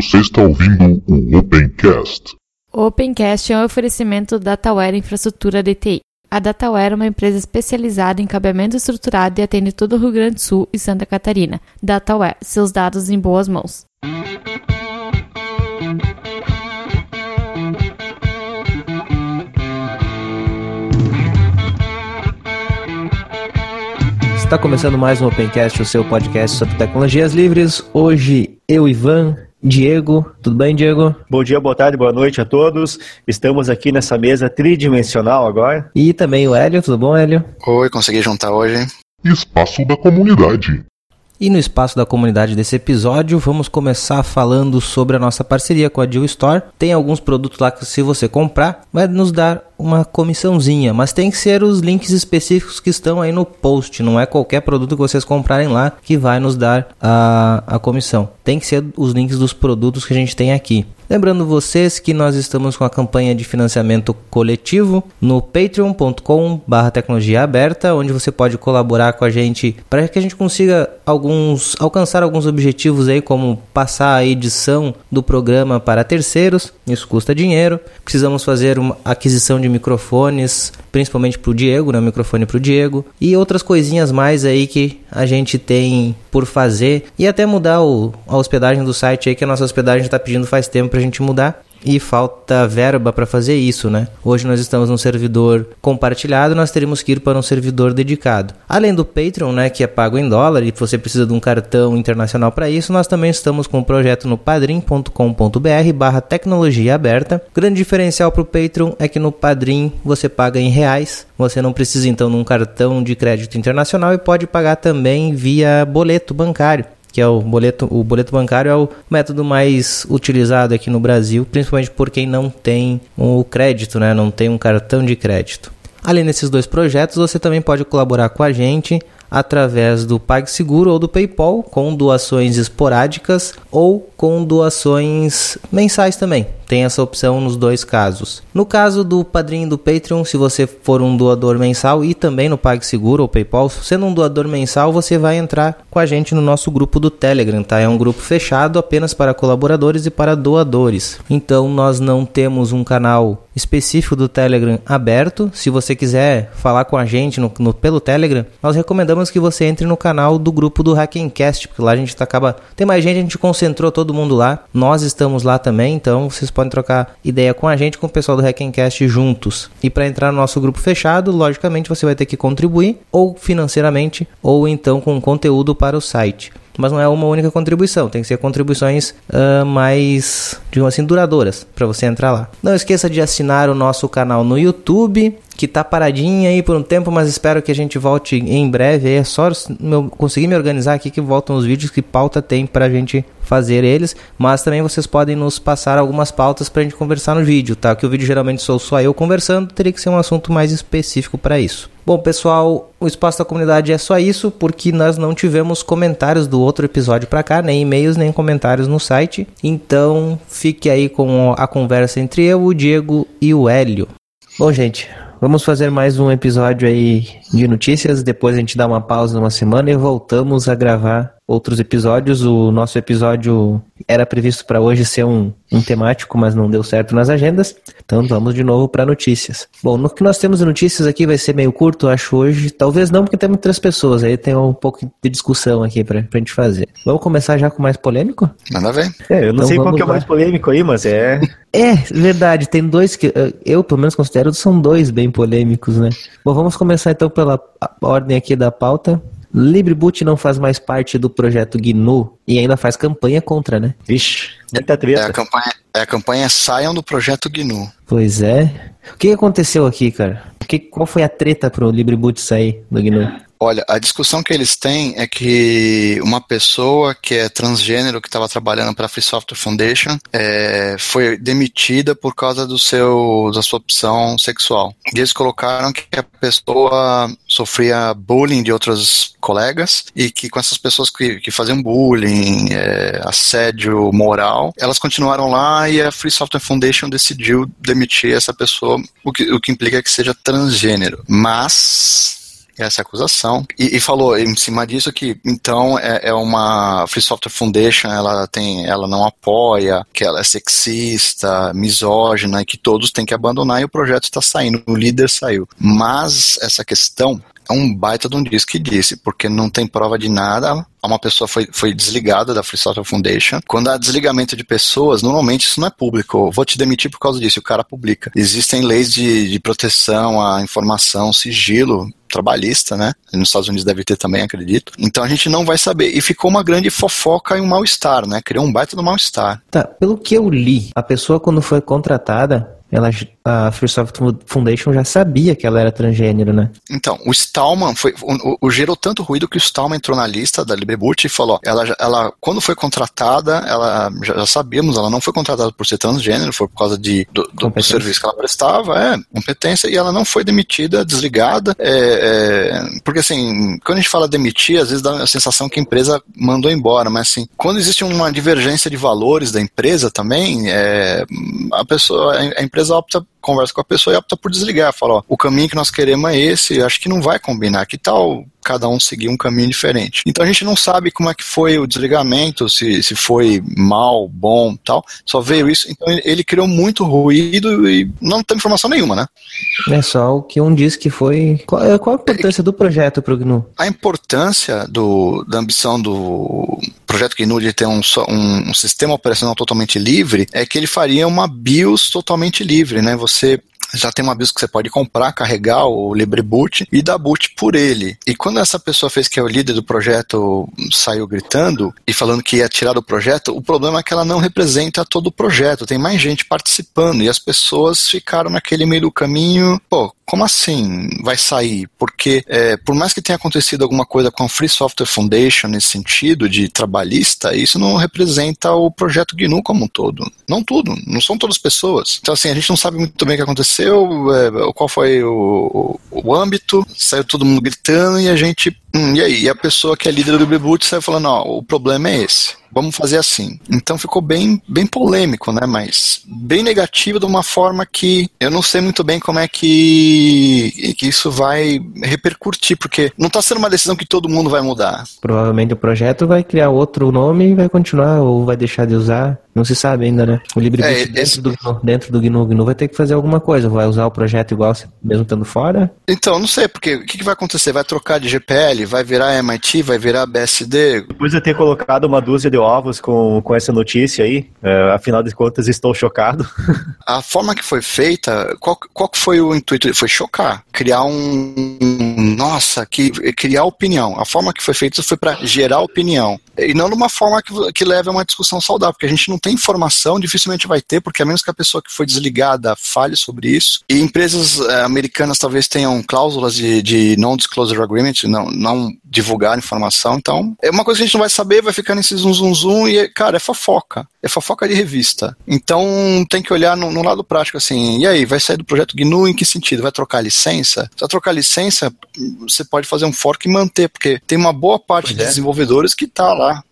Você está ouvindo o Opencast. O Opencast é um oferecimento da Dataware Infraestrutura DTI. A Dataware é uma empresa especializada em cabeamento estruturado e atende todo o Rio Grande do Sul e Santa Catarina. Dataware, seus dados em boas mãos. Está começando mais um Opencast, o seu podcast sobre tecnologias livres. Hoje, eu, Ivan, Diego. Tudo bem, Diego? Bom dia, boa tarde, boa noite a todos. Estamos aqui nessa mesa tridimensional agora. E também o Hélio. Tudo bom, Hélio? Oi, consegui juntar hoje. Espaço da comunidade. E no espaço da comunidade desse episódio, vamos começar falando sobre a nossa parceria com a Deal Store. Tem alguns produtos lá que, se você comprar, vai nos dar uma comissãozinha, mas tem que ser os links específicos que estão aí no post. Não é qualquer produto que vocês comprarem lá que vai nos dar a, a comissão. Tem que ser os links dos produtos que a gente tem aqui. Lembrando vocês que nós estamos com a campanha de financiamento coletivo no patreon.com/barra tecnologia aberta, onde você pode colaborar com a gente para que a gente consiga alguns alcançar alguns objetivos aí, como passar a edição do programa para terceiros. Isso custa dinheiro. Precisamos fazer uma aquisição de microfones, principalmente para o Diego, né? microfone para o Diego e outras coisinhas mais aí que a gente tem por fazer e até mudar o, a hospedagem do site aí que a nossa hospedagem está pedindo faz tempo para a gente mudar e falta verba para fazer isso, né? Hoje nós estamos num servidor compartilhado, nós teríamos que ir para um servidor dedicado. Além do Patreon, né, que é pago em dólar e você precisa de um cartão internacional para isso, nós também estamos com um projeto no padrim.com.br/barra tecnologia aberta. grande diferencial para o Patreon é que no Padrim você paga em reais, você não precisa então de um cartão de crédito internacional e pode pagar também via boleto bancário que é o boleto, o boleto bancário é o método mais utilizado aqui no Brasil, principalmente por quem não tem o crédito, né? não tem um cartão de crédito. Além desses dois projetos, você também pode colaborar com a gente através do PagSeguro ou do PayPal, com doações esporádicas ou com doações mensais também. Tem essa opção nos dois casos. No caso do padrinho do Patreon, se você for um doador mensal e também no PagSeguro ou PayPal, sendo um doador mensal, você vai entrar com a gente no nosso grupo do Telegram, tá? É um grupo fechado apenas para colaboradores e para doadores. Então nós não temos um canal específico do Telegram aberto. Se você quiser falar com a gente no, no pelo Telegram, nós recomendamos que você entre no canal do grupo do Hackencast, porque lá a gente acaba. Tem mais gente, a gente concentrou todo mundo lá. Nós estamos lá também, então vocês podem trocar ideia com a gente, com o pessoal do Hackencast juntos. E para entrar no nosso grupo fechado, logicamente você vai ter que contribuir, ou financeiramente, ou então com conteúdo para o site mas não é uma única contribuição, tem que ser contribuições uh, mais, digamos assim, duradouras para você entrar lá. Não esqueça de assinar o nosso canal no YouTube, que tá paradinho aí por um tempo, mas espero que a gente volte em breve. É só meu, conseguir me organizar aqui que voltam os vídeos, que pauta tem pra gente fazer eles, mas também vocês podem nos passar algumas pautas pra gente conversar no vídeo, tá? Que o vídeo geralmente sou só eu conversando, teria que ser um assunto mais específico para isso. Bom, pessoal, o espaço da comunidade é só isso, porque nós não tivemos comentários do outro episódio para cá, nem e-mails, nem comentários no site. Então, fique aí com a conversa entre eu, o Diego e o Hélio. Bom, gente, Vamos fazer mais um episódio aí de notícias. Depois a gente dá uma pausa uma semana e voltamos a gravar outros episódios. O nosso episódio era previsto para hoje ser um, um temático, mas não deu certo nas agendas. Então vamos de novo para notícias. Bom, no que nós temos de notícias aqui vai ser meio curto, acho hoje. Talvez não, porque temos três pessoas. Aí tem um pouco de discussão aqui para a gente fazer. Vamos começar já com o mais polêmico? Manda ver. É, eu não então sei qual que é o mais polêmico aí, mas é. É, verdade. Tem dois que eu, pelo menos, considero são dois bem polêmicos, né? Bom, vamos começar então pela ordem aqui da pauta. LibreBoot não faz mais parte do projeto GNU e ainda faz campanha contra, né? Vixe, muita treta. É a campanha, é a campanha Saiam do projeto GNU. Pois é. O que aconteceu aqui, cara? Que, qual foi a treta pro LibreBoot sair do GNU? Olha, a discussão que eles têm é que uma pessoa que é transgênero, que estava trabalhando para a Free Software Foundation, é, foi demitida por causa do seu, da sua opção sexual. E eles colocaram que a pessoa sofria bullying de outros colegas e que com essas pessoas que, que faziam bullying, é, assédio moral, elas continuaram lá e a Free Software Foundation decidiu demitir essa pessoa, o que, o que implica que seja transgênero. Mas essa acusação, e, e, falou em cima disso que então é, é, uma Free Software Foundation, ela tem, ela não apoia, que ela é sexista, misógina e que todos têm que abandonar e o projeto está saindo, o líder saiu. Mas essa questão é um baita de um disco que disse, porque não tem prova de nada. Uma pessoa foi, foi desligada da Free Software Foundation. Quando há desligamento de pessoas, normalmente isso não é público. Vou te demitir por causa disso. O cara publica. Existem leis de, de proteção à informação, sigilo trabalhista, né? Nos Estados Unidos deve ter também, acredito. Então a gente não vai saber. E ficou uma grande fofoca e um mal-estar, né? Criou um baita do mal-estar. Tá, pelo que eu li, a pessoa quando foi contratada, ela, a Free Software Foundation já sabia que ela era transgênero, né? Então, o Stallman foi, o, o gerou tanto ruído que o Stallman entrou na lista da Libreboot e falou, ela, ela quando foi contratada, ela já, já, sabíamos, ela não foi contratada por ser transgênero, foi por causa de, do, do, serviço que ela prestava, é, competência, e ela não foi demitida, desligada, é, é, porque assim, quando a gente fala demitir, às vezes dá a sensação que a empresa mandou embora, mas assim, quando existe uma divergência de valores da empresa também, é, a pessoa, a empresa opta, conversa com a pessoa e opta por desligar. Fala, ó, o caminho que nós queremos é esse, acho que não vai combinar. Que tal cada um seguir um caminho diferente. Então a gente não sabe como é que foi o desligamento, se, se foi mal, bom, tal. Só veio isso. Então ele criou muito ruído e não tem informação nenhuma, né? É só o que um diz que foi. Qual, é, qual a importância do projeto para o GNU? A importância do, da ambição do projeto GNU de ter um, um, um sistema operacional totalmente livre é que ele faria uma BIOS totalmente livre, né? Você já tem uma BIOS que você pode comprar, carregar o LibreBoot e dar boot por ele. E quando essa pessoa fez que é o líder do projeto saiu gritando e falando que ia tirar do projeto, o problema é que ela não representa todo o projeto, tem mais gente participando e as pessoas ficaram naquele meio do caminho, pô, como assim vai sair? Porque é, por mais que tenha acontecido alguma coisa com a Free Software Foundation nesse sentido de trabalhista, isso não representa o projeto GNU como um todo. Não tudo, não são todas pessoas. Então assim, a gente não sabe muito bem o que aconteceu, é, qual foi o, o, o âmbito, saiu todo mundo gritando e a gente Hum, e aí? E a pessoa que é líder do Reboot saiu falando, ó, o problema é esse. Vamos fazer assim. Então ficou bem, bem polêmico, né? Mas bem negativo de uma forma que eu não sei muito bem como é que, que isso vai repercutir, porque não está sendo uma decisão que todo mundo vai mudar. Provavelmente o projeto vai criar outro nome e vai continuar ou vai deixar de usar. Não se sabe ainda, né? O LibreBoot é, dentro, esse... do, dentro do GNU, GNU vai ter que fazer alguma coisa. Vai usar o projeto igual mesmo estando fora? Então, não sei, porque o que, que vai acontecer? Vai trocar de GPL? Vai virar MIT? Vai virar BSD? Depois de ter colocado uma dúzia de ovos com, com essa notícia aí, é, afinal de contas estou chocado. A forma que foi feita, qual, qual foi o intuito? Foi chocar. Criar um. Nossa, que, criar opinião. A forma que foi feita foi para gerar opinião. E não de uma forma que, que leve a uma discussão saudável, porque a gente não tem informação, dificilmente vai ter, porque a menos que a pessoa que foi desligada fale sobre isso. E empresas eh, americanas talvez tenham cláusulas de, de non-disclosure agreement, não, não divulgar informação. Então, é uma coisa que a gente não vai saber, vai ficar nesse zum zum zum e, cara, é fofoca. É fofoca de revista. Então, tem que olhar no, no lado prático, assim, e aí, vai sair do projeto GNU em que sentido? Vai trocar licença? Se vai trocar licença, você pode fazer um fork e manter, porque tem uma boa parte de é. desenvolvedores que está lá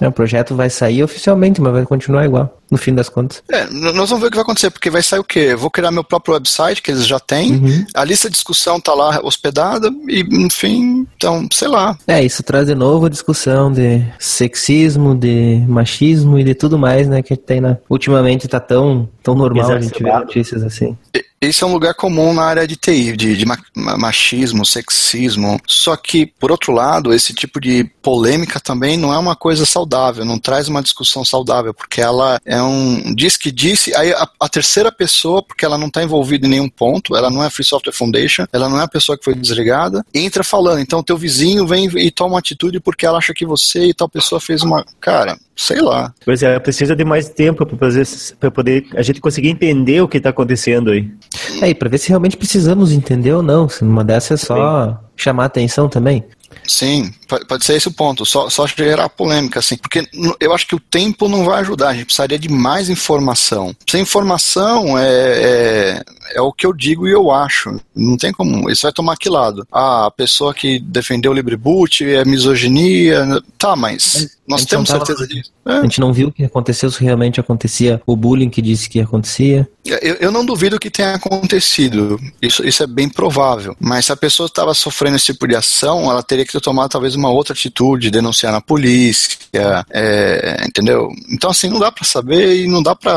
é, o projeto vai sair oficialmente, mas vai continuar igual, no fim das contas. É, nós vamos ver o que vai acontecer, porque vai sair o quê? Eu vou criar meu próprio website, que eles já têm, uhum. a lista de discussão tá lá hospedada, e enfim, então, sei lá. É, isso traz de novo a discussão de sexismo, de machismo e de tudo mais, né, que tem na... Ultimamente tá tão, tão normal a gente ver notícias assim. E esse é um lugar comum na área de TI, de, de machismo, sexismo. Só que, por outro lado, esse tipo de polêmica também não é uma coisa saudável, não traz uma discussão saudável, porque ela é um. diz que disse, aí a, a terceira pessoa, porque ela não está envolvida em nenhum ponto, ela não é Free Software Foundation, ela não é a pessoa que foi desligada, entra falando. Então, teu vizinho vem e toma uma atitude porque ela acha que você e tal pessoa fez uma. Cara, sei lá. Pois é, precisa de mais tempo para poder a gente conseguir entender o que está acontecendo aí. É, e pra ver se realmente precisamos entender ou não. Se numa dessas é só chamar atenção também. Sim, pode ser esse o ponto, só, só gerar polêmica, assim, porque eu acho que o tempo não vai ajudar, a gente precisaria de mais informação. Sem informação é, é, é o que eu digo e eu acho. Não tem como. Isso vai tomar que lado? Ah, a pessoa que defendeu o LibreBoot é misoginia. Tá, mas nós temos tava, certeza disso. É. A gente não viu o que aconteceu, se realmente acontecia o bullying que disse que acontecia. Eu, eu não duvido que tenha acontecido. Isso, isso é bem provável. Mas se a pessoa estava sofrendo esse tipo de ação, ela teria que tomar talvez uma outra atitude, denunciar na polícia, é, entendeu? Então, assim, não dá para saber e não dá para.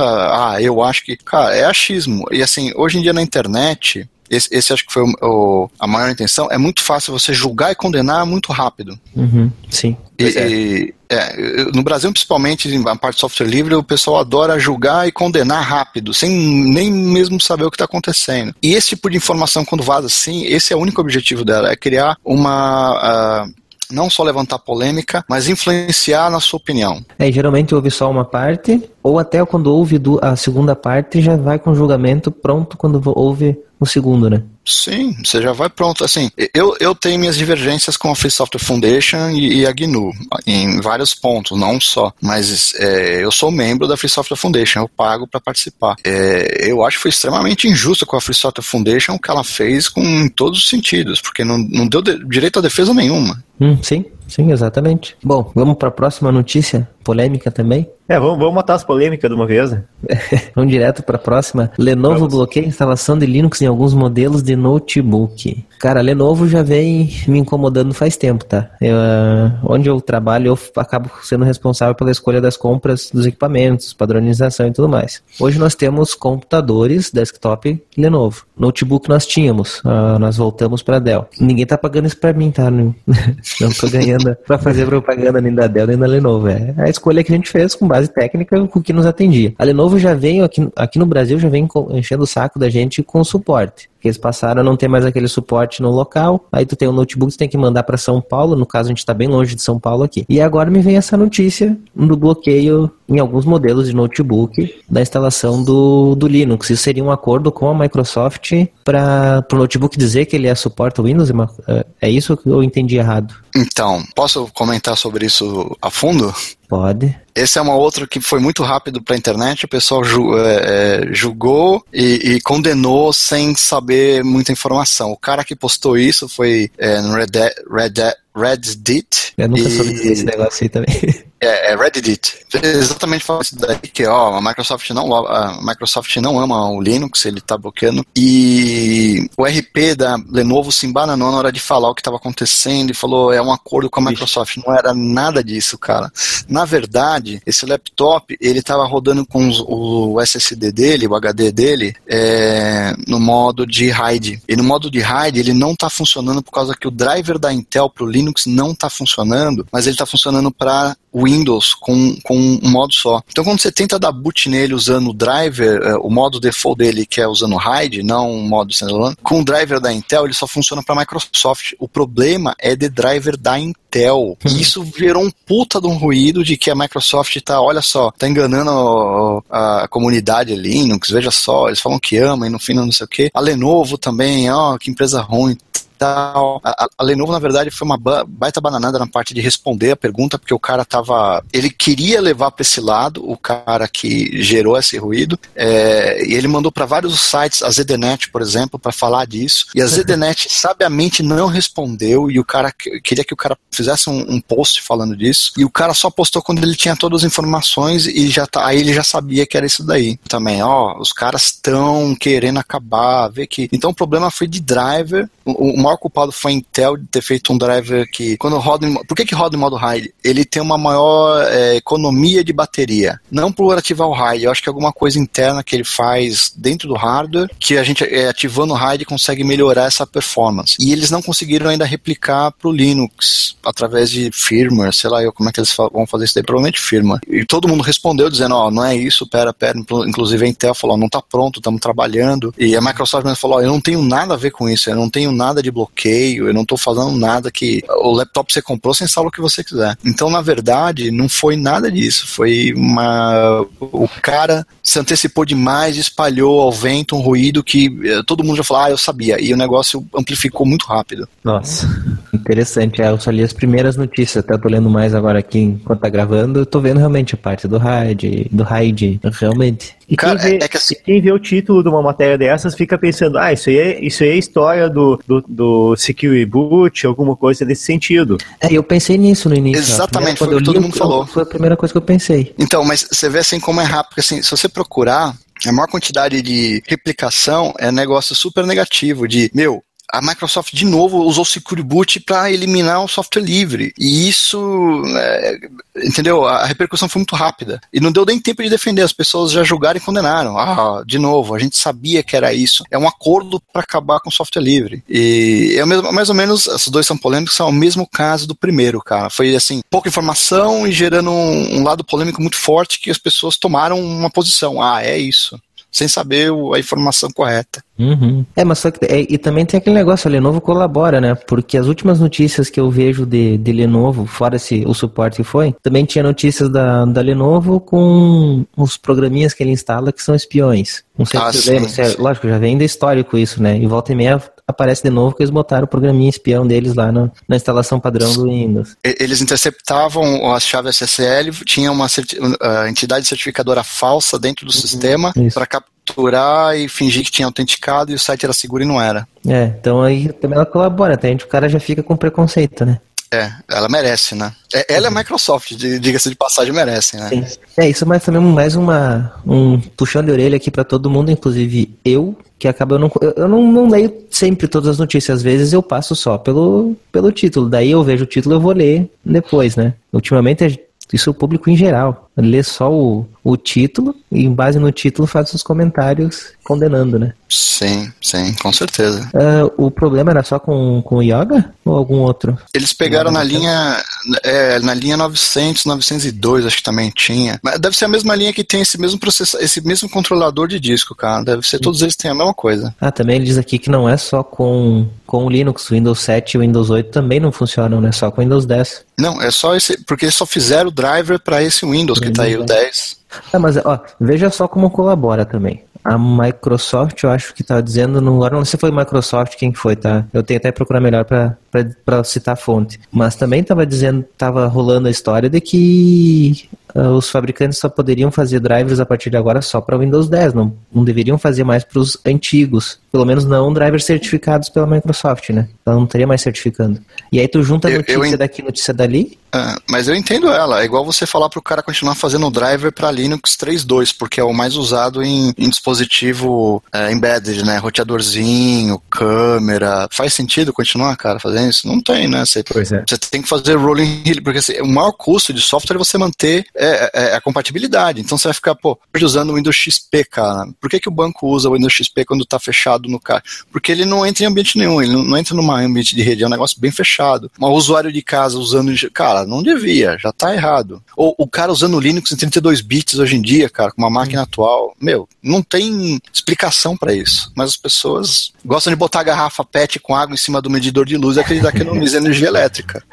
Ah, eu acho que. Cara, é achismo. E assim, hoje em dia na internet, esse, esse, acho que foi o, o, a maior intenção, é muito fácil você julgar e condenar muito rápido. Uhum, sim. E, é. É, no Brasil, principalmente, na parte de software livre, o pessoal adora julgar e condenar rápido, sem nem mesmo saber o que está acontecendo. E esse tipo de informação, quando vaza assim, esse é o único objetivo dela, é criar uma. Uh, não só levantar polêmica, mas influenciar na sua opinião. É, geralmente ouve só uma parte, ou até quando ouve a segunda parte já vai com o julgamento pronto quando ouve o segundo, né? Sim, você já vai pronto. Assim, eu, eu tenho minhas divergências com a Free Software Foundation e, e a GNU, em vários pontos, não só. Mas é, eu sou membro da Free Software Foundation, eu pago para participar. É, eu acho que foi extremamente injusto com a Free Software Foundation o que ela fez com em todos os sentidos, porque não, não deu de, direito a defesa nenhuma. Hum, sim, sim, exatamente. Bom, vamos para a próxima notícia, polêmica também. É, vamos, vamos matar as polêmicas de uma vez. Né? vamos direto para a próxima. Lenovo vamos. bloqueia a instalação de Linux em alguns modelos de notebook. Cara, Lenovo já vem me incomodando faz tempo, tá? Eu, uh, onde eu trabalho, eu acabo sendo responsável pela escolha das compras dos equipamentos, padronização e tudo mais. Hoje nós temos computadores, desktop Lenovo. Notebook nós tínhamos, uh, nós voltamos para Dell. Ninguém tá pagando isso para mim, tá? Não, não tô ganhando para fazer propaganda nem da Dell nem da Lenovo. É a escolha que a gente fez com base técnica com o que nos atendia. A Lenovo já veio aqui, aqui no Brasil, já vem enchendo o saco da gente com suporte que eles passaram a não ter mais aquele suporte no local. Aí tu tem um notebook, tu tem que mandar para São Paulo, no caso a gente está bem longe de São Paulo aqui. E agora me vem essa notícia do bloqueio em alguns modelos de notebook da instalação do, do Linux. Isso seria um acordo com a Microsoft para o notebook dizer que ele é suporta Windows? É, é isso que eu entendi errado? Então, posso comentar sobre isso a fundo? Pode. Esse é uma outra que foi muito rápido para a internet, o pessoal ju é, é, julgou e, e, condenou sem saber muita informação. O cara que postou isso foi é, no Red, Red, Reddit. Eu nunca e... soube negócio aí também. É, é Reddit. Exatamente fala isso daí, que ó, a Microsoft não a Microsoft não ama o Linux, ele tá bloqueando. E o RP da Lenovo se embananou na hora de falar o que estava acontecendo e falou é um acordo com a Microsoft. Não era nada disso, cara. Na verdade, esse laptop, ele tava rodando com os, o SSD dele, o HD dele, é, no modo de RAID. E no modo de RAID, ele não tá funcionando por causa que o driver da Intel pro Linux não tá funcionando, mas ele tá funcionando para Windows com, com um modo só. Então, quando você tenta dar boot nele usando o driver, é, o modo default dele, que é usando RAID, não o modo standalone, com o driver da Intel, ele só funciona para Microsoft. O problema é de driver da Intel. E isso gerou um puta de um ruído de que a Microsoft tá, olha só, tá enganando a, a comunidade Linux, veja só, eles falam que ama e no fim não sei o que. A Lenovo também, ó, que empresa ruim tal. A, a, Lenovo, na verdade, foi uma baita bananada na parte de responder a pergunta, porque o cara tava. Ele queria levar para esse lado, o cara que gerou esse ruído, é, e ele mandou para vários sites, a ZDNet, por exemplo, para falar disso, e a ZDNet sabiamente não respondeu, e o cara queria que o cara fizesse um, um, post falando disso, e o cara só postou quando ele tinha todas as informações e já tá, aí ele já sabia que era isso daí. Também, ó, os caras estão querendo acabar, ver que. Então o problema foi de driver, o, o maior culpado foi a Intel de ter feito um driver que, quando roda. Em, por que, que roda em modo RAID? Ele tem uma maior é, economia de bateria. Não por ativar o RAID, eu acho que é alguma coisa interna que ele faz dentro do hardware, que a gente é, ativando o RAID consegue melhorar essa performance. E eles não conseguiram ainda replicar para o Linux, através de firmware, sei lá eu como é que eles vão fazer isso daí, provavelmente firmware. E todo mundo respondeu dizendo, ó, oh, não é isso, pera, pera. Inclusive a Intel falou, não tá pronto, estamos trabalhando. E a Microsoft falou, ó, oh, eu não tenho nada a ver com isso, eu não tenho nada de bloqueio, eu não estou falando nada que o laptop você comprou, você instala o que você quiser. Então, na verdade, não foi nada disso. Foi uma. O cara se antecipou demais, espalhou ao vento um ruído que eh, todo mundo já falou, ah, eu sabia. E o negócio amplificou muito rápido. Nossa. Interessante, é, eu só li as primeiras notícias, até tô lendo mais agora aqui enquanto tá gravando, eu tô vendo realmente a parte do raid, do raid, realmente. E Cara, quem, vê, é que assim... quem vê o título de uma matéria dessas fica pensando, ah, isso aí é, isso aí é história do, do, do Security Boot, alguma coisa desse sentido. É, eu pensei nisso no início. Exatamente, foi o que todo mundo falou. Foi a primeira coisa que eu pensei. Então, mas você vê assim como é rápido, assim, se você procurar, a maior quantidade de replicação é negócio super negativo, de, meu, a Microsoft de novo usou o Secure Boot para eliminar o software livre. E isso, é, entendeu? A repercussão foi muito rápida. E não deu nem tempo de defender, as pessoas já julgaram e condenaram. Ah, de novo, a gente sabia que era isso. É um acordo para acabar com o software livre. E é mesmo, mais ou menos, esses dois são polêmicos, são o mesmo caso do primeiro, cara. Foi assim, pouca informação e gerando um, um lado polêmico muito forte que as pessoas tomaram uma posição. Ah, é isso sem saber a informação correta. Uhum. É, mas só que, é, e também tem aquele negócio, a Lenovo colabora, né? Porque as últimas notícias que eu vejo de, de Lenovo, fora esse, o suporte que foi, também tinha notícias da, da Lenovo com os programinhas que ele instala que são espiões. Não sei ah, se você lembra, é, lógico, já vem da histórico isso, né? E volta e meia aparece de novo que eles botaram o programinha espião deles lá no, na instalação padrão do Windows. Eles interceptavam a chave SSL, tinha uma uh, entidade certificadora falsa dentro do uhum, sistema para capturar e fingir que tinha autenticado e o site era seguro e não era. É, então aí também ela colabora, até a gente, o cara já fica com preconceito, né? É, ela merece, né? É, ela é uhum. Microsoft, diga-se de passagem, merece, né? Sim. É, isso mas também mais uma um puxão de orelha aqui para todo mundo, inclusive eu, que acaba eu não eu não, não leio sempre todas as notícias, às vezes eu passo só pelo pelo título. Daí eu vejo o título eu vou ler depois, né? Ultimamente isso é o público em geral. Lê só o, o título e, em base no título, faz os comentários condenando, né? Sim, sim, com certeza. Uh, o problema era só com, com o Yoga ou algum outro? Eles pegaram na linha é, na linha 900, 902, acho que também tinha. Mas deve ser a mesma linha que tem esse mesmo processador, esse mesmo controlador de disco, cara. Deve ser, todos eles têm a mesma coisa. Ah, também ele diz aqui que não é só com, com o Linux, o Windows 7 e o Windows 8 também não funcionam, né? Só com o Windows 10. Não, é só esse, porque eles só fizeram o driver para esse Windows que tá aí, o 10. Ah, mas ó, veja só como colabora também. A Microsoft, eu acho que tá dizendo no. Agora não sei se foi Microsoft quem foi, tá? Eu tenho até que procurar melhor para citar a fonte. Mas também tava dizendo, tava rolando a história de que uh, os fabricantes só poderiam fazer drivers a partir de agora só para Windows 10, não, não deveriam fazer mais para os antigos. Pelo menos não drivers certificados pela Microsoft, né? Ela não teria mais certificando. E aí tu junta a notícia eu, eu daqui, notícia dali. Ah, mas eu entendo ela. É igual você falar para o cara continuar fazendo o driver para Linux 3.2, porque é o mais usado em, em dispositivo é, embedded, né? Roteadorzinho, câmera. Faz sentido continuar, cara, fazendo isso? Não tem, né? Você, pois é. você tem que fazer rolling, porque assim, o maior custo de software é você manter é, é, é, a compatibilidade. Então você vai ficar, pô, usando o Windows XP, cara. Por que, que o banco usa o Windows XP quando está fechado no cara? Porque ele não entra em ambiente nenhum, ele não entra numa ambiente de rede, é um negócio bem fechado. Um usuário de casa usando, cara, não devia, já está errado. Ou o cara usando Linux em 32 bits hoje em dia, cara, com uma máquina hum. atual, meu, não tem explicação para isso. Mas as pessoas gostam de botar a garrafa PET com água em cima do medidor de luz e acreditar que economiza energia elétrica.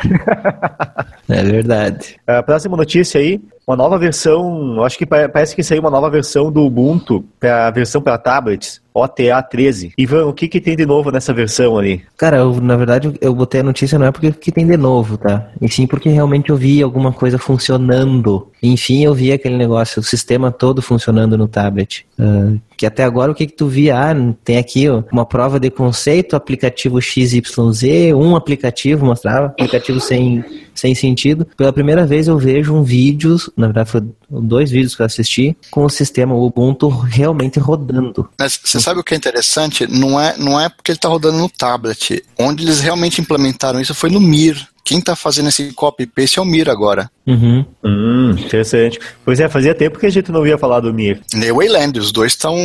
É verdade. A próxima notícia aí, uma nova versão, acho que parece que saiu uma nova versão do Ubuntu, para a versão para tablets, OTA 13. Ivan, o que, que tem de novo nessa versão ali? Cara, eu, na verdade eu botei a notícia não é porque que tem de novo, tá? E sim porque realmente eu vi alguma coisa funcionando. Enfim, eu vi aquele negócio, o sistema todo funcionando no tablet. Uh, que até agora o que, que tu via? Ah, tem aqui ó, uma prova de conceito, aplicativo XYZ, um aplicativo, mostrava, aplicativo sem, sem sentido. Pela primeira vez eu vejo um vídeo, na verdade foi dois vídeos que eu assisti, com o sistema Ubuntu realmente rodando. Mas você sabe o que é interessante? Não é, não é porque ele está rodando no tablet. Onde eles realmente implementaram isso foi no Mir. Quem está fazendo esse copy-paste é o Mir agora. Uhum. Hum, interessante. Pois é, fazia tempo que a gente não ouvia falar do Mir. Nem o Wayland, os dois estão.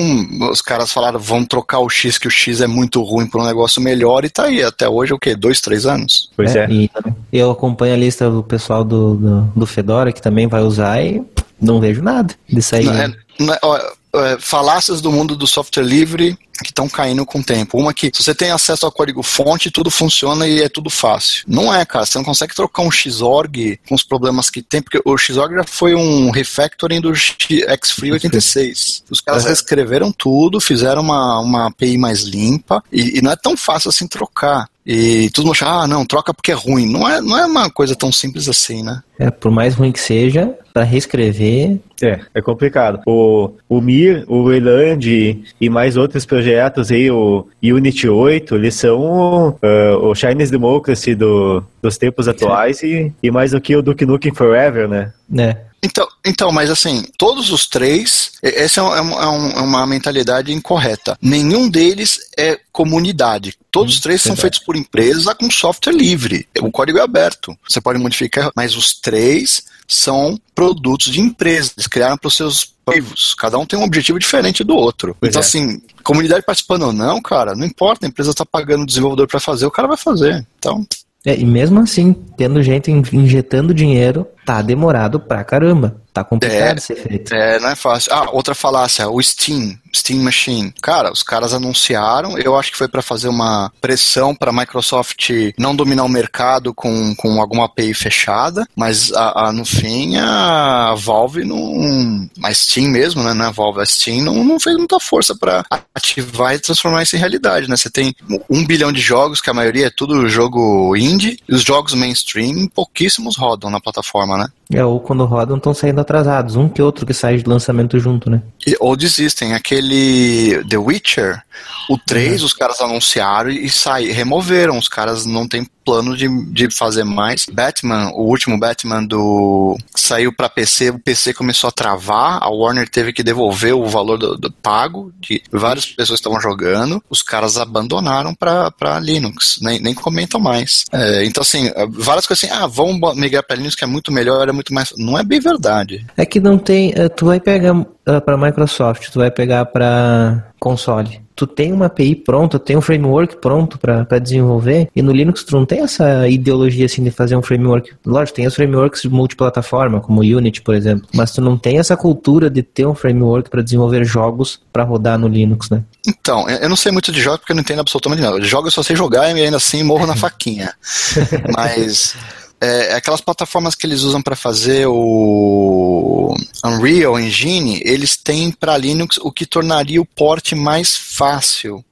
Os caras falaram, vamos trocar o X, que o X é muito ruim para um negócio melhor, e tá aí. Até hoje, o quê? Dois, três anos? Pois é. é. E eu acompanho a lista do pessoal do, do, do Fedora, que também vai usar, e não vejo nada disso aí. Não, é, né, ó, é, falácias do mundo do software livre que estão caindo com o tempo. Uma que, se você tem acesso ao código fonte, tudo funciona e é tudo fácil. Não é, cara. Você não consegue trocar um Xorg com os problemas que tem, porque o Xorg já foi um refactoring do Xfree 86. Os caras uhum. reescreveram tudo, fizeram uma, uma API mais limpa e, e não é tão fácil assim trocar. E todo mundo acha, ah, não, troca porque é ruim. Não é, não é uma coisa tão simples assim, né? É, por mais ruim que seja, para reescrever. É, é complicado. O, o Mir, o Wayland e mais outros projetos aí, o Unity 8, eles são uh, o Chinese Democracy do, dos tempos atuais e, e mais do que o Duke Nukem Forever, né? É. Então, então, mas assim, todos os três, essa é, é, um, é uma mentalidade incorreta. Nenhum deles é comunidade. Todos os hum, três verdade. são feitos por empresas com software livre. O código é aberto. Você pode modificar, mas os três são produtos de empresas. Eles criaram para os seus vivos. Cada um tem um objetivo diferente do outro. Pois então, é. assim, comunidade participando ou não, cara, não importa. A empresa está pagando o desenvolvedor para fazer, o cara vai fazer. Então. É, e mesmo assim, tendo gente injetando dinheiro, tá demorado pra caramba. Tá complicado é, ser feito. É, não é fácil. Ah, outra falácia, o Steam, Steam Machine. Cara, os caras anunciaram, eu acho que foi para fazer uma pressão para a Microsoft não dominar o mercado com, com alguma API fechada, mas a, a, no fim a Valve não. A Steam mesmo, né? Não é a Valve, a Steam não, não fez muita força para ativar e transformar isso em realidade, né? Você tem um bilhão de jogos, que a maioria é tudo jogo indie, e os jogos mainstream, pouquíssimos rodam na plataforma, né? É, ou quando rodam estão saindo atrasados, um que outro que sai de lançamento junto, né? E, ou desistem. Aquele The Witcher, o 3 uhum. os caras anunciaram e, e sai, removeram. Os caras não têm plano de, de fazer mais. Batman, o último Batman do. saiu para PC, o PC começou a travar, a Warner teve que devolver o valor do, do pago, de várias pessoas estavam jogando, os caras abandonaram para Linux, nem, nem comentam mais. É, então, assim, várias coisas assim, ah, vamos migrar para Linux que é muito melhor, é muito mais. Não é bem verdade. É que não tem. Eh, tu vai pegar uh, para Microsoft, tu vai pegar para console. Tu tem uma API pronta, tem um framework pronto para desenvolver, e no Linux tu não tem essa ideologia assim de fazer um framework. Lógico, tem os frameworks de multiplataforma, como o Unity, por exemplo, mas tu não tem essa cultura de ter um framework para desenvolver jogos para rodar no Linux, né? Então, eu não sei muito de jogos porque eu não entendo absolutamente nada. De jogos eu só sei jogar e ainda assim morro na faquinha. mas é, aquelas plataformas que eles usam para fazer o Unreal Engine, eles têm para Linux o que tornaria o port mais fácil.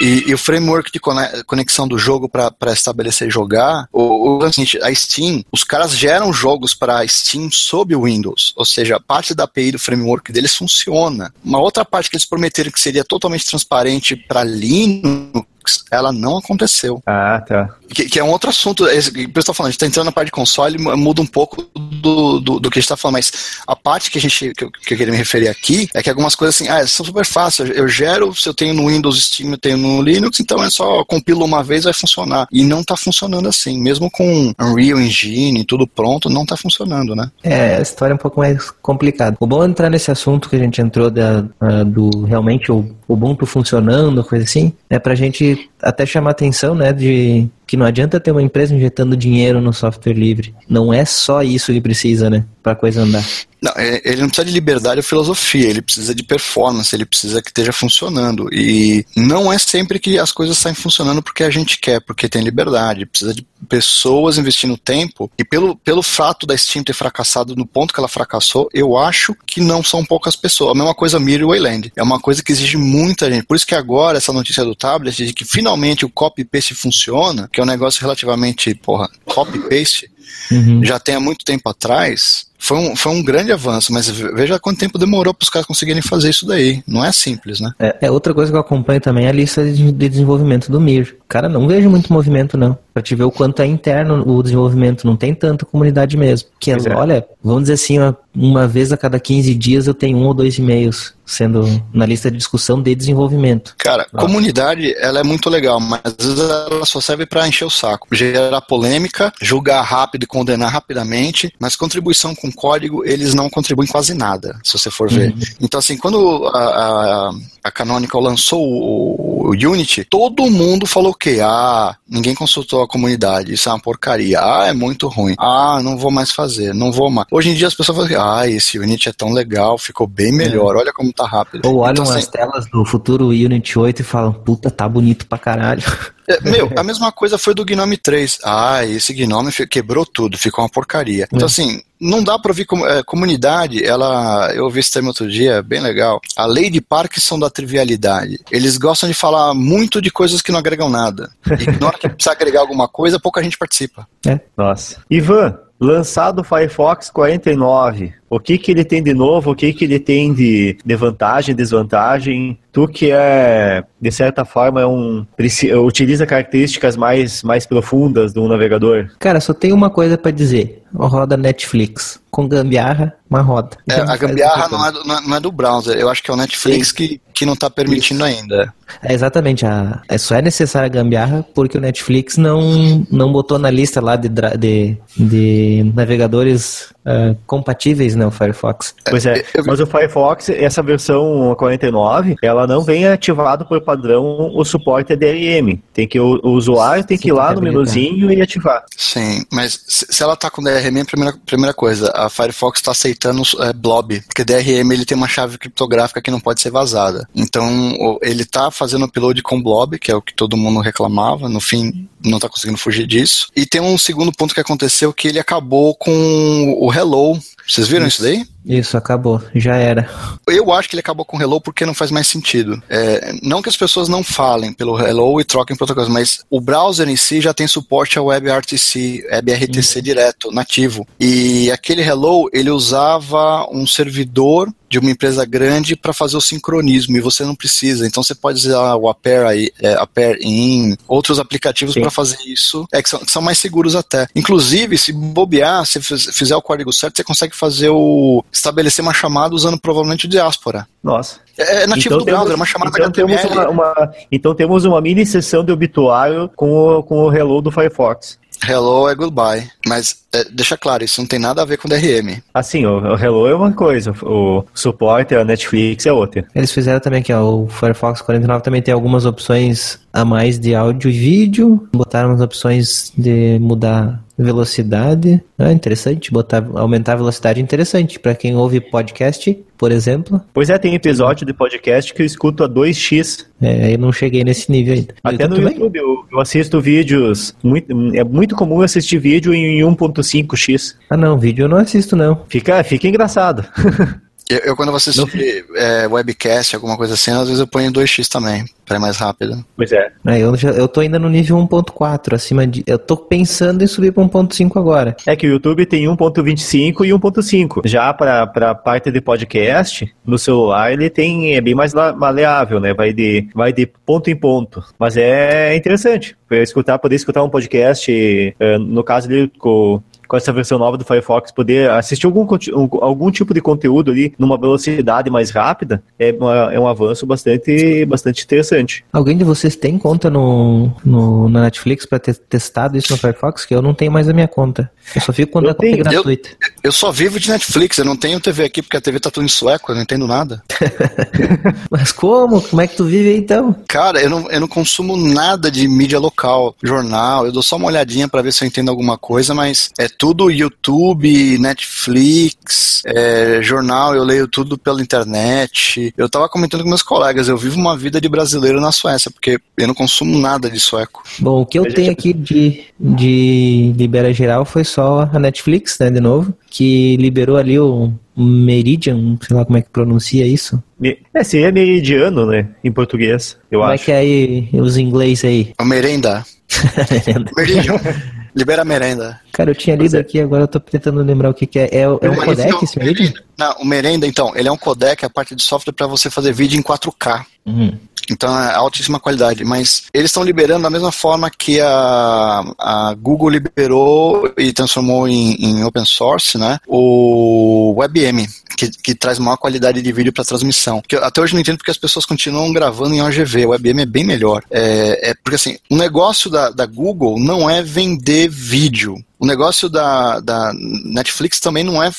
E, e, o framework de conexão do jogo para estabelecer jogar, o, o, a Steam, os caras geram jogos para Steam sob o Windows, ou seja, parte da API do framework deles funciona. Uma outra parte que eles prometeram que seria totalmente transparente para Linux ela não aconteceu. Ah, tá. Que, que é um outro assunto. O pessoal falando, a gente tá entrando na parte de console, muda um pouco do, do, do que a gente tá falando, mas a parte que a gente que eu, que eu queria me referir aqui é que algumas coisas assim, ah, são super fáceis. Eu gero, se eu tenho no Windows Steam, eu tenho no Linux, então é só compilo uma vez vai funcionar. E não tá funcionando assim. Mesmo com Unreal Engine, tudo pronto, não tá funcionando, né? É, a história é um pouco mais complicada. O bom é entrar nesse assunto que a gente entrou da, uh, do realmente o Ubuntu funcionando, coisa assim, é pra gente até chamar atenção, né, de que não adianta ter uma empresa injetando dinheiro no software livre. Não é só isso que precisa, né? Pra coisa andar. Não, é, ele não precisa de liberdade ou filosofia, ele precisa de performance, ele precisa que esteja funcionando. E não é sempre que as coisas saem funcionando porque a gente quer, porque tem liberdade. Precisa de pessoas investindo tempo. E pelo, pelo fato da Steam ter fracassado no ponto que ela fracassou, eu acho que não são poucas pessoas. A mesma coisa Mir e Wayland. É uma coisa que exige muita gente. Por isso que agora essa notícia do tablet de que finalmente o copy-paste funciona, que é um negócio relativamente, porra, copy-paste, uhum. já tem há muito tempo atrás, foi um, foi um grande avanço, mas veja quanto tempo demorou para os caras conseguirem fazer isso daí. Não é simples, né? É, é, outra coisa que eu acompanho também é a lista de, de desenvolvimento do Mir. Cara, não vejo muito movimento, não. Pra te ver o quanto é interno o desenvolvimento, não tem tanta comunidade mesmo. Que é, olha, vamos dizer assim, uma, uma vez a cada 15 dias eu tenho um ou dois e-mails sendo na lista de discussão de desenvolvimento. Cara, Nossa. comunidade, ela é muito legal, mas às vezes ela só serve para encher o saco, gerar polêmica, julgar rápido e condenar rapidamente, mas contribuição com código, eles não contribuem quase nada, se você for ver. Uhum. Então, assim, quando a, a, a Canonical lançou o, o, Unity, todo mundo falou que, ah, ninguém consultou a comunidade, isso é uma porcaria, ah, é muito ruim, ah, não vou mais fazer, não vou mais. Hoje em dia as pessoas falam, ah, esse Unity é tão legal, ficou bem melhor, é. olha como tá rápido. Ou olham então, assim, as telas do futuro Unity 8 e falam, puta, tá bonito pra caralho. É, meu, a mesma coisa foi do Gnome 3. Ah, esse Gnome quebrou tudo, ficou uma porcaria. Então, é. assim, não dá para ouvir com, é, comunidade, ela, eu ouvi esse termo outro dia, bem legal. A lei de Parkinson da trivialidade. Eles gostam de falar muito de coisas que não agregam nada. E na hora que precisa agregar alguma coisa, pouca gente participa. É. Nossa. Ivan, lançado o Firefox 49, o que que ele tem de novo, o que que ele tem de, de vantagem, desvantagem? Tu que é, de certa forma, é um utiliza características mais, mais profundas do navegador. Cara, só tem uma coisa para dizer. Roda Netflix. Com gambiarra, uma roda. É, a gambiarra não é, do, não é, do browser. Eu acho que é o Netflix que, que não está permitindo Isso. ainda. É, exatamente. A, é só é necessária a gambiarra porque o Netflix não, não botou na lista lá de, de, de navegadores uh, compatíveis né, o Firefox. Pois é, mas o Firefox, essa versão 49, ela não vem ativado por padrão o suporte é DRM. Tem que o, o usuário tem que ir lá no menuzinho e ativar. Sim, mas se ela está com DRM, primeira, primeira coisa, a Firefox está aceitando é, blob, porque DRM ele tem uma chave criptográfica que não pode ser vazada. Então ele está fazendo upload com blob, que é o que todo mundo reclamava, no fim não está conseguindo fugir disso. E tem um segundo ponto que aconteceu que ele acabou com o Hello. Vocês viram isso, isso daí? Isso, acabou. Já era. Eu acho que ele acabou com o Hello porque não faz mais sentido. É, não que as pessoas não falem pelo Hello e troquem protocolos, mas o browser em si já tem suporte ao WebRTC, WebRTC uhum. direto, nativo. E aquele Hello, ele usava um servidor de uma empresa grande para fazer o sincronismo e você não precisa. Então você pode usar o Aper, é, Aper In, outros aplicativos para fazer isso, é, que são, que são, mais seguros até. Inclusive, se bobear, se fizer o código certo, você consegue fazer o estabelecer uma chamada usando provavelmente o diáspora. Nossa. É, é nativo então do temos, browser, é uma chamada então Temos uma, uma, então temos uma mini sessão de obituário com o, com o Hello do Firefox. Hello é goodbye. Mas é, deixa claro, isso não tem nada a ver com DRM. Assim, o, o Hello é uma coisa, o suporte, a Netflix é outra. Eles fizeram também que o Firefox 49 também tem algumas opções a mais de áudio e vídeo. Botaram as opções de mudar velocidade. É interessante, botar, aumentar a velocidade é interessante. Para quem ouve podcast, por exemplo. Pois é, tem episódio de podcast que eu escuto a 2x. É, eu não cheguei nesse nível ainda. Até no YouTube eu, eu, assisto vídeos. Muito, é muito comum assistir vídeo em 1.5x. Ah não, vídeo eu não assisto não. Fica, fica engraçado. Eu, eu, quando vou assistir é, webcast, alguma coisa assim, às vezes eu ponho em 2x também, para ir mais rápido. Pois é. é eu, já, eu tô ainda no nível 1.4, acima de. Eu tô pensando em subir para 1.5 agora. É que o YouTube tem 1.25 e 1.5. Já para a parte de podcast, no celular ele tem. é bem mais maleável, né? Vai de, vai de ponto em ponto. Mas é interessante. Escutar, poder escutar um podcast, eh, no caso ali, com com essa versão nova do Firefox, poder assistir algum, algum tipo de conteúdo ali numa velocidade mais rápida, é, uma, é um avanço bastante, bastante interessante. Alguém de vocês tem conta no, no na Netflix para ter testado isso no Firefox? Que eu não tenho mais a minha conta. Eu só fico quando eu a conta é gratuita. Eu, eu, só vivo de Netflix, eu não tenho TV aqui porque a TV tá tudo em sueco, eu não entendo nada. Mas como? Como é que tu vive aí então? Cara, eu não, eu não consumo nada de mídia local, jornal, eu dou só uma olhadinha para ver se eu entendo alguma coisa, mas é tudo YouTube, Netflix, é, jornal, eu leio tudo pela internet. Eu tava comentando com meus colegas, eu vivo uma vida de brasileiro na Suécia, porque eu não consumo nada de sueco. Bom, o que eu tenho aqui de, de Libera Geral foi só a Netflix, né, de novo, que liberou ali o Meridian, sei lá como é que pronuncia isso. É, seria meridiano, né, em português, eu como acho. Como é que é aí os inglês aí? O merenda. Meridian. Libera a merenda. Cara, eu tinha lido é. aqui, agora eu tô tentando lembrar o que, que é. É, é um codec esse merenda? Não, o merenda, então, ele é um codec, a parte de software para você fazer vídeo em 4K. Uhum. Então é altíssima qualidade. Mas eles estão liberando da mesma forma que a, a Google liberou e transformou em, em open source né, o WebM, que, que traz maior qualidade de vídeo para transmissão. Que até hoje não entendo porque as pessoas continuam gravando em OGV. O WebM é bem melhor. É, é porque assim, o negócio da, da Google não é vender vídeo o negócio da, da Netflix também não é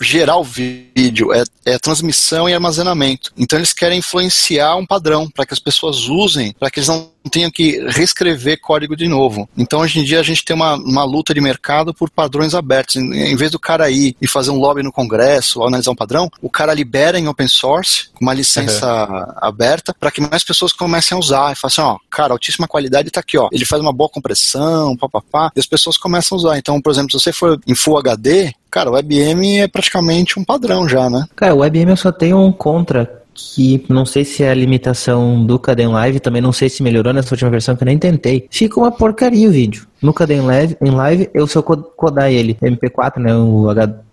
gerar o vídeo, é, é transmissão e armazenamento. Então eles querem influenciar um padrão para que as pessoas usem, para que eles não tenham que reescrever código de novo. Então hoje em dia a gente tem uma, uma luta de mercado por padrões abertos. Em, vez do cara ir e fazer um lobby no Congresso, ou analisar um padrão, o cara libera em open source, com uma licença uhum. aberta, para que mais pessoas comecem a usar. E façam, assim, ó, cara, altíssima qualidade está aqui, ó. Ele faz uma boa compressão, papapá, e as pessoas começam a usar. Então, por exemplo, se você for em Full HD, cara, o WebM é praticamente um padrão já, né? Cara, o WebM eu só tenho um contra que não sei se é a limitação do Caden Live, também não sei se melhorou nessa última versão que eu nem tentei. Fica uma porcaria o vídeo. No Caden Live, em live, eu eu codar ele MP4, né, o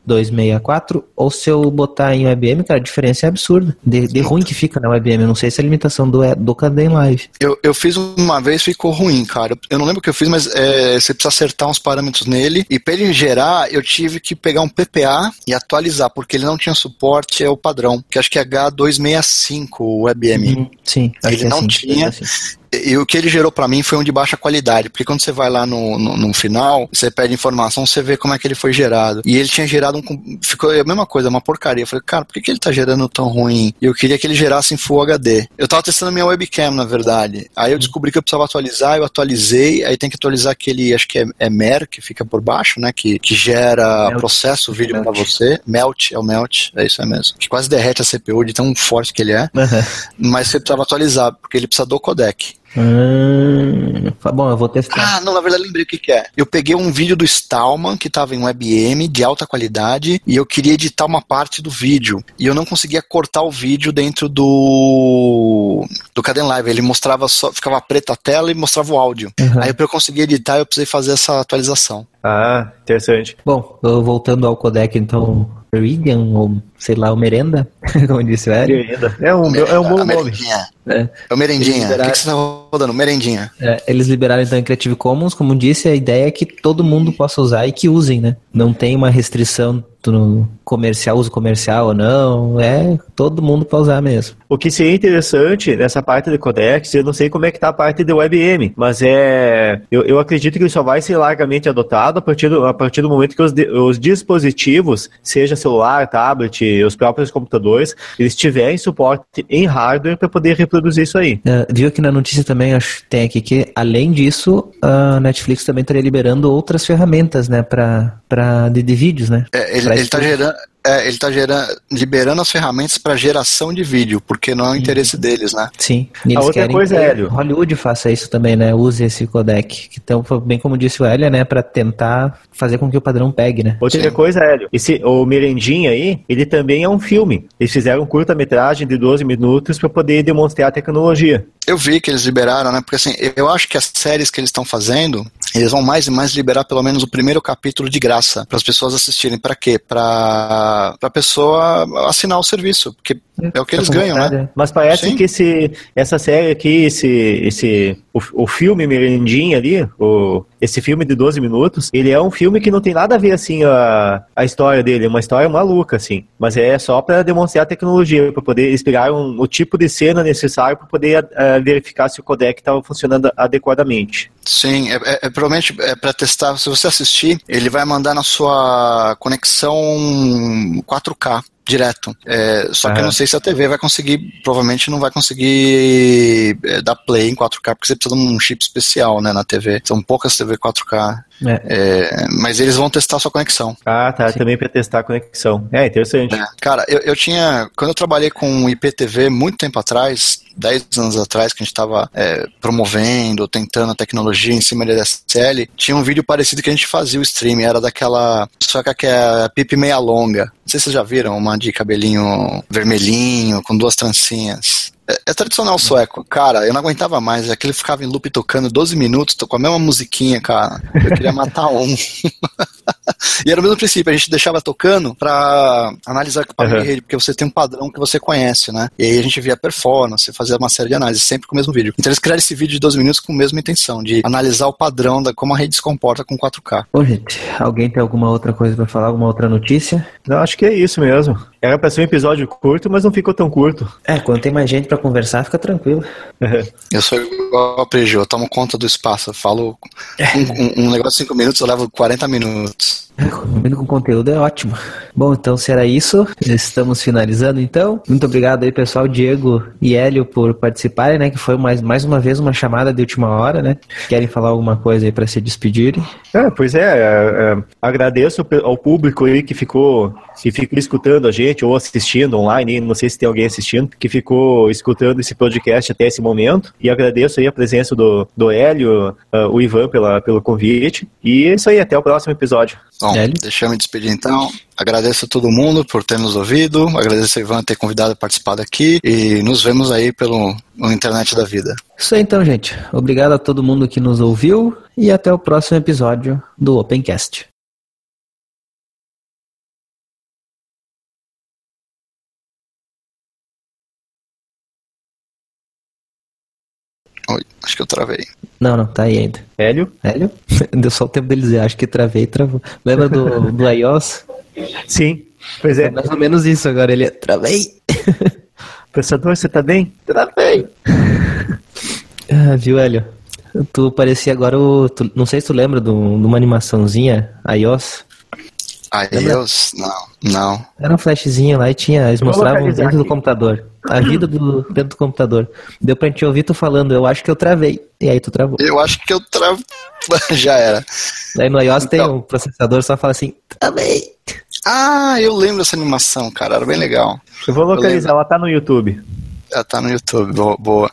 H264, ou se eu botar em WebM, cara, a diferença é absurda. De, de ruim que fica na WebM, eu não sei se é a limitação do, do Caden Live. Eu, eu fiz uma vez, ficou ruim, cara. Eu não lembro o que eu fiz, mas é, você precisa acertar uns parâmetros nele, e para ele gerar, eu tive que pegar um PPA e atualizar, porque ele não tinha suporte, é o padrão, que acho que é H265 o WebM. Uhum, sim. Ele não assim, tinha. Assim e o que ele gerou para mim foi um de baixa qualidade, porque quando você vai lá no, no, no, final, você pede informação, você vê como é que ele foi gerado. E ele tinha gerado um. Ficou a mesma coisa, uma porcaria. Eu falei, cara, por que, que ele tá gerando tão ruim? E eu queria que ele gerasse em Full HD. Eu tava testando minha webcam, na verdade. Aí eu descobri que eu precisava atualizar, eu atualizei, aí tem que atualizar aquele, acho que é, é MER, que fica por baixo, né? Que, que gera, melt. processa o vídeo para você. Melt, é o Melt, é isso aí mesmo. Que quase derrete a CPU de tão forte que ele é. Uhum. Mas você precisava atualizar, porque ele precisa do codec. Hum, bom, eu vou testar. Ah, não, na verdade lembrei o que, que é. Eu peguei um vídeo do Stallman que estava em WebM de alta qualidade e eu queria editar uma parte do vídeo e eu não conseguia cortar o vídeo dentro do do Caden Live. Ele mostrava só, ficava preta a tela e mostrava o áudio. Uhum. Aí para eu conseguir editar eu precisei fazer essa atualização. Ah, interessante. Bom, voltando ao codec então Meridian, ou sei lá, o Merenda, como disse o Eric. Merenda. É um, é um bom nome. É. é o Merendinha. O que, que você tá rodando? Merendinha. É, eles liberaram então em Creative Commons, como disse, a ideia é que todo mundo possa usar e que usem, né? Não tem uma restrição no comercial, uso comercial ou não, é todo mundo para usar mesmo. O que seria interessante nessa parte de codex, eu não sei como é que tá a parte do WebM, mas é, eu, eu acredito que ele só vai ser largamente adotado a partir do, a partir do momento que os, os dispositivos, seja celular, tablet, os próprios computadores, eles tiverem suporte em hardware para poder reproduzir isso aí. Uh, viu aqui na notícia também, acho que tem aqui que, além disso, a Netflix também estaria liberando outras ferramentas, né, para de, de vídeos, né? É, ele, ele tá gerando, é, ele está liberando as ferramentas para geração de vídeo, porque não é o interesse deles, né? Sim. E a outra coisa, é, Hélio. Hollywood faça isso também, né? Use esse codec. Então, bem como disse o Hélio, né? Para tentar fazer com que o padrão pegue, né? Outra Sim. coisa, Hélio. Esse, o Merendinha aí, ele também é um filme. Eles fizeram um curta-metragem de 12 minutos para poder demonstrar a tecnologia. Eu vi que eles liberaram, né? Porque assim, eu acho que as séries que eles estão fazendo, eles vão mais e mais liberar pelo menos o primeiro capítulo de graça para as pessoas assistirem. Para quê? Para a pessoa assinar o serviço, porque é o que eles ganham, né? Mas parece Sim. que esse, essa série aqui, esse, esse, o, o filme Merendinha ali, o, esse filme de 12 minutos, ele é um filme que não tem nada a ver, assim, a, a história dele, é uma história maluca, assim, mas é só para demonstrar a tecnologia, para poder explicar um, o tipo de cena necessário para poder uh, verificar se o codec estava funcionando adequadamente. Sim, é, é, é provavelmente é para testar, se você assistir, ele vai mandar na sua conexão 4K direto. É, só que eu não sei se a TV vai conseguir, provavelmente não vai conseguir é, dar play em 4K, porque você precisa de um chip especial né, na TV. São poucas TV 4K. É. É, mas eles vão testar a sua conexão. Ah, tá. Sim. Também para testar a conexão. É interessante. É. Cara, eu, eu tinha. Quando eu trabalhei com IPTV muito tempo atrás, 10 anos atrás, que a gente estava é, promovendo, tentando a tecnologia em cima da DSL, tinha um vídeo parecido que a gente fazia o stream, era daquela. Só que é pipe meia longa. Não sei se vocês já viram, uma de cabelinho vermelhinho, com duas trancinhas. É, é, tradicional sueco. Cara, eu não aguentava mais. Aquele ficava em loop tocando 12 minutos, tô com a mesma musiquinha, cara. Eu queria matar um. e era o mesmo princípio, a gente deixava tocando pra analisar equipamento Uhum. de rede, porque você tem um padrão que você conhece, né? E aí a gente via performance, fazia uma série de análises, sempre com o mesmo vídeo. Então eles criaram esse vídeo de 12 minutos com a mesma intenção, de analisar o padrão da como a rede se comporta com 4K. Bom, gente, alguém tem alguma outra coisa pra falar? Alguma outra notícia? Não, acho que é isso mesmo. Era pra ser um episódio curto, mas não ficou tão curto. É, quando tem mais gente pra conversar, fica tranquilo. Eu sou igual a Prejô, eu tomo conta do espaço. Eu falo um, um- um negócio de 5 minutos, eu levo 40 minutos. Combina com conteúdo é ótimo. Bom, então se era isso, estamos finalizando então. Muito obrigado aí, pessoal, Diego e Hélio, por participarem, né? Que foi mais, mais uma vez uma chamada de última hora, né? Querem falar alguma coisa aí pra se despedirem? É, pois é, é, é, agradeço ao público aí que ficou, que ficou escutando a gente ou assistindo online, não sei se tem alguém assistindo, que ficou escutando esse podcast até esse momento. E agradeço aí a presença do, do Hélio, ah, o Ivan pela, pelo convite. E é isso aí, até o próximo episódio. Bom, deixa eu me despedir então. Agradeço a todo mundo por ter nos ouvido. Agradeço a Ivan ter convidado a participar daqui. E nos vemos aí pelo internet da vida. Isso aí então, gente. Obrigado a todo mundo que nos ouviu e até o próximo episódio do Opencast. Oi, que eu travei. Não, não, tá aí ainda. Hélio? Hélio? Deu só o tempo dele dizer, acho que travei, travou. Lembra do, do iOS? Sim. Pois é. Mais ou menos isso agora, ele é, travei. Pensador, você tá bem? Travei. Ah, viu, Hélio? Tu parecia agora o. tu- não sei se tu lembra do- de uma animaçãozinha iOS. Aí Lembra? eu. Não, não. Era um flashzinho lá e tinha. Eles mostravam dentro do aqui. computador. A vida do, dentro do computador. Deu pra gente ouvir tu falando, eu acho que eu travei. E aí tu travou. Eu acho que eu travei. Já era. Aí no iOS tem Então. um processador só fala assim, travei. Ah, eu lembro dessa animação, cara. Era bem legal. Eu vou localizar, ela tá no YouTube. Já tá no YouTube. Boa. boa.